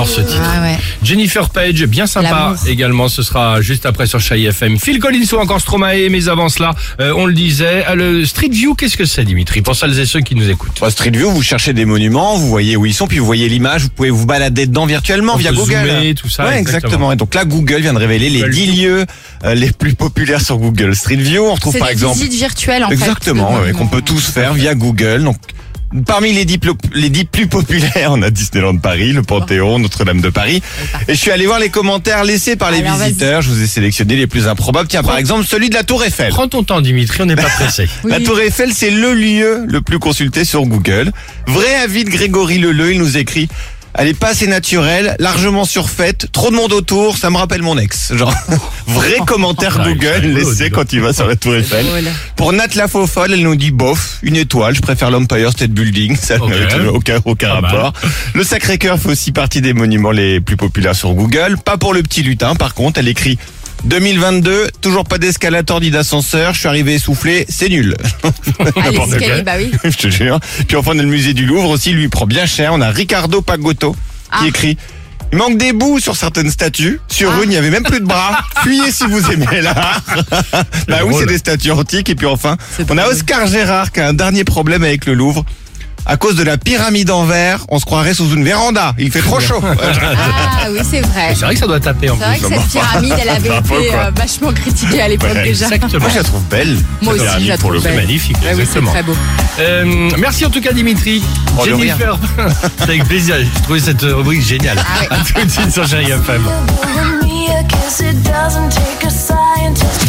J'adore ce titre. Ah ouais. Jennifer Page, bien sympa également. Ce sera juste après sur Chai FM. Phil Collins ou encore Stromae. Mais avant cela, euh, on le disait, euh, le Street View, qu'est-ce que c'est, Dimitri Pour celles et ceux qui nous écoutent? Sur Street View, vous cherchez des monuments, vous voyez où ils sont, puis vous voyez l'image, vous pouvez vous balader dedans virtuellement On via Google. zoomer, tout ça, Ouais, exactement. exactement. Et donc là, Google vient de révéler les Google 10 lieux euh, les plus populaires sur Google Street View. On retrouve C'est par des exemple visites virtuelles en fait. Exactement, de ouais, qu'on peut tous faire via Google. Donc, parmi les dix, plo- les dix plus populaires, on a Disneyland Paris, le Panthéon, Notre-Dame de Paris. Et je suis allé voir les commentaires laissés par les Alors, visiteurs. Je vous ai sélectionné les plus improbables. Tiens, par exemple, celui de la Tour Eiffel. Prends ton temps, Dimitri, on n'est pas pressé. Oui. La Tour Eiffel, c'est le lieu le plus consulté sur Google. Vrai avis de Grégory Leleu, il nous écrit. Elle est pas assez naturelle, largement surfaite, trop de monde autour, ça me rappelle mon ex. Genre, vrai commentaire Ah, Google laissé quand il va sur la Tour Eiffel. Pour Nat la folle, elle nous dit bof, une étoile, je préfère l'Empire State Building, ça n'a aucun, aucun mal. rapport. Le Sacré-Cœur fait aussi partie des monuments les plus populaires sur Google. Pas pour le petit lutin, par contre, elle écrit 2022, toujours pas d'escalator ni d'ascenseur, je suis arrivé essoufflé, c'est nul. Ah, l'escalier, bah oui. je te jure. Puis enfin, on a le musée du Louvre aussi, lui il prend bien cher. On a Ricardo Pagotto qui Ah. écrit il manque des bouts sur certaines statues. Sur Ah. une, il n'y avait même plus de bras. Fuyez si vous aimez l'art. bah oui, drôle. c'est des statues antiques. Et puis enfin, C'est on a drôle. Oscar Gérard qui a un dernier problème avec le Louvre. À cause de la pyramide en verre, on se croirait sous une véranda. Il fait trop chaud. Ah oui, c'est vrai. C'est vrai que ça doit taper en C'est vrai plus. que cette pyramide, elle avait été euh, vachement critiquée à l'époque Ouais, déjà. Exactement. Moi, je la trouve belle. Moi aussi, pyramide, je la pour le trouve coup. belle. magnifique, Ah oui, c'est exactement. très beau. Euh, merci en tout cas, Dimitri. Oh, de rien. Jennifer, c'est avec plaisir. J'ai trouvé cette rubrique géniale. Ah. À tout de suite sur Chai FM. me, I guess it doesn't take a scientist. Alex et Sophie.